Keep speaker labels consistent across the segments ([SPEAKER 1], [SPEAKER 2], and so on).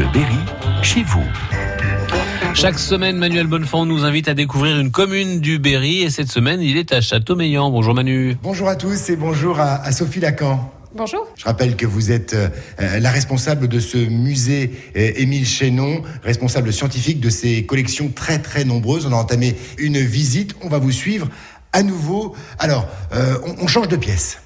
[SPEAKER 1] Bleu Berry, chez vous.
[SPEAKER 2] Chaque semaine, Manuel Bonnefond nous invite à découvrir une commune du Berry et cette semaine, il est à Châteaumeillan. Bonjour Manu.
[SPEAKER 3] Bonjour à tous et bonjour à, à Sophie Lacan.
[SPEAKER 4] Bonjour.
[SPEAKER 3] Je rappelle que vous êtes euh, la responsable de ce musée euh, Émile Chénon, responsable scientifique de ces collections très très nombreuses. On a entamé une visite, on va vous suivre à nouveau. Alors, euh, on, on change de pièce.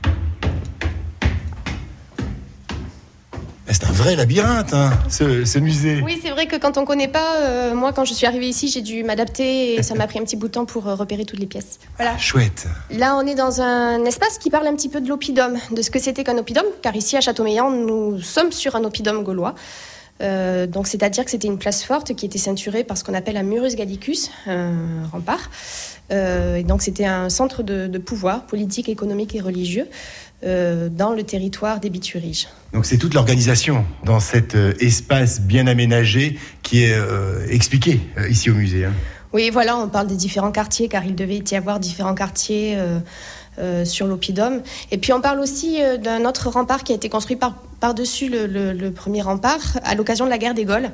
[SPEAKER 3] C'est un vrai labyrinthe, hein, ce, ce musée.
[SPEAKER 4] Oui, c'est vrai que quand on connaît pas, euh, moi quand je suis arrivée ici, j'ai dû m'adapter et ça m'a pris un petit bout de temps pour euh, repérer toutes les pièces. Voilà.
[SPEAKER 3] Chouette.
[SPEAKER 4] Là, on est dans un espace qui parle un petit peu de l'oppidum, de ce que c'était qu'un oppidum, car ici à Châteaumeillan, nous sommes sur un oppidum gaulois. Euh, donc, c'est-à-dire que c'était une place forte qui était ceinturée par ce qu'on appelle un murus gallicus, un rempart. Euh, et donc, c'était un centre de, de pouvoir politique, économique et religieux euh, dans le territoire des Bituriges.
[SPEAKER 3] Donc c'est toute l'organisation dans cet espace bien aménagé qui est expliqué ici au musée. hein.
[SPEAKER 4] Oui, voilà, on parle des différents quartiers, car il devait y avoir différents quartiers euh, sur l'Oppidum. Et puis on parle aussi euh, d'un autre rempart qui a été construit par, par-dessus le, premier rempart à l'occasion de la guerre des Gaules.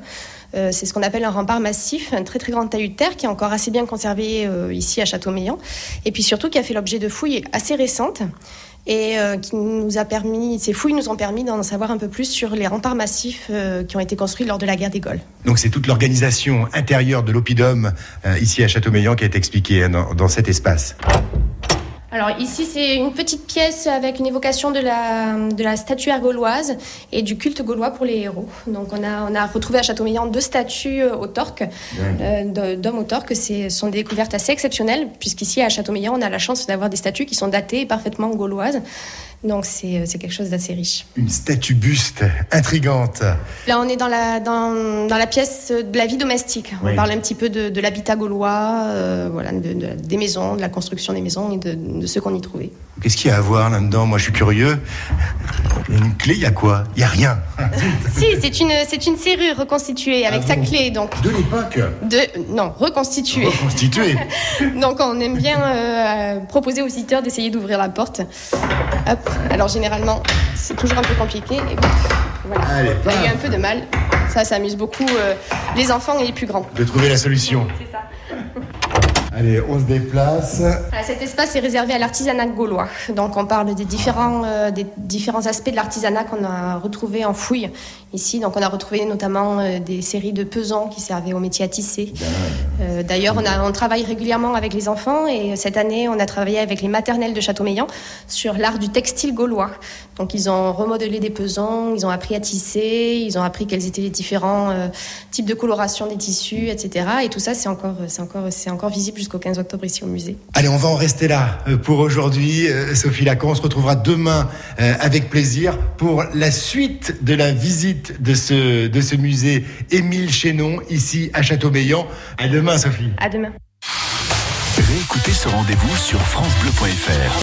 [SPEAKER 4] Euh, c'est ce qu'on appelle un rempart massif, un très très grand talus de terre qui est encore assez bien conservé ici à Châteaumeillan. Et puis surtout qui a fait l'objet de fouilles assez récentes et qui nous a permis, ces fouilles nous ont permis d'en savoir un peu plus sur les remparts massifs qui ont été construits lors de la guerre des Gaules.
[SPEAKER 3] Donc c'est toute l'organisation intérieure de l'oppidum ici à Châteaumeillan qui est expliquée hein, dans cet espace.
[SPEAKER 4] Alors ici, c'est une petite pièce avec une évocation de la, de la statuaire gauloise et du culte gaulois pour les héros. Donc on a, on a retrouvé à Châteaumeillan deux statues euh, au torque, euh, d'hommes au torque. Ce sont des découvertes assez exceptionnelles, puisqu'ici à Châteaumeillan, on a la chance d'avoir des statues qui sont datées et parfaitement gauloises. Donc c'est euh, c'est quelque chose d'assez riche.
[SPEAKER 3] Une statue buste intrigante.
[SPEAKER 4] Là, on est dans la, dans, dans la pièce de la vie domestique.
[SPEAKER 3] Oui.
[SPEAKER 4] On parle un petit peu de, de l'habitat gaulois, euh, voilà, de- de- des maisons, de la construction des maisons et de, de ce qu'on y trouvait.
[SPEAKER 3] Qu'est-ce qu'il y a à voir là-dedans Moi je suis curieux. Il y une clé, il y a quoi Il y a rien.
[SPEAKER 4] Si, c'est une, c'est une serrure reconstituée avec
[SPEAKER 3] Ah
[SPEAKER 4] sa
[SPEAKER 3] bon
[SPEAKER 4] clé, donc
[SPEAKER 3] De l'époque.
[SPEAKER 4] de, non, reconstituée.
[SPEAKER 3] Reconstituée.
[SPEAKER 4] Donc on aime bien euh, proposer aux visiteurs d'essayer d'ouvrir la porte. Hop. Alors généralement, c'est toujours un peu compliqué. Et voilà.
[SPEAKER 3] Allez,
[SPEAKER 4] On a eu un peu de mal. Ça, ça amuse beaucoup euh, les enfants et les plus grands.
[SPEAKER 3] De trouver la solution.
[SPEAKER 4] C'est ça.
[SPEAKER 3] Allez, on se déplace.
[SPEAKER 4] Cet espace est réservé à l'artisanat gaulois. Donc on parle des différents, euh, des différents aspects de l'artisanat qu'on a retrouvé en fouille ici. Donc on a retrouvé notamment euh, des séries de pesants qui servaient au métier à tisser. Euh, D'ailleurs, on, a- on travaille régulièrement avec les enfants et cette année, on a travaillé avec les maternelles de Châteaumeillan sur l'art du textile gaulois. Donc ils ont remodelé des pesants, ils ont appris à tisser, ils ont appris quels étaient les différents types de coloration des tissus, etc. Et tout ça, c'est encore, encore, c'est encore visible jusqu'au 15 octobre ici au musée.
[SPEAKER 3] Allez, on va en rester là euh, pour aujourd'hui. Euh, Sophie Lacan, on se retrouvera demain euh, avec plaisir pour la suite de la visite de ce, de ce musée Émile Chénon ici à Châteaumeillan. À demain, Sophie.
[SPEAKER 4] À demain.
[SPEAKER 1] Réécoutez ce rendez-vous sur FranceBleu.fr.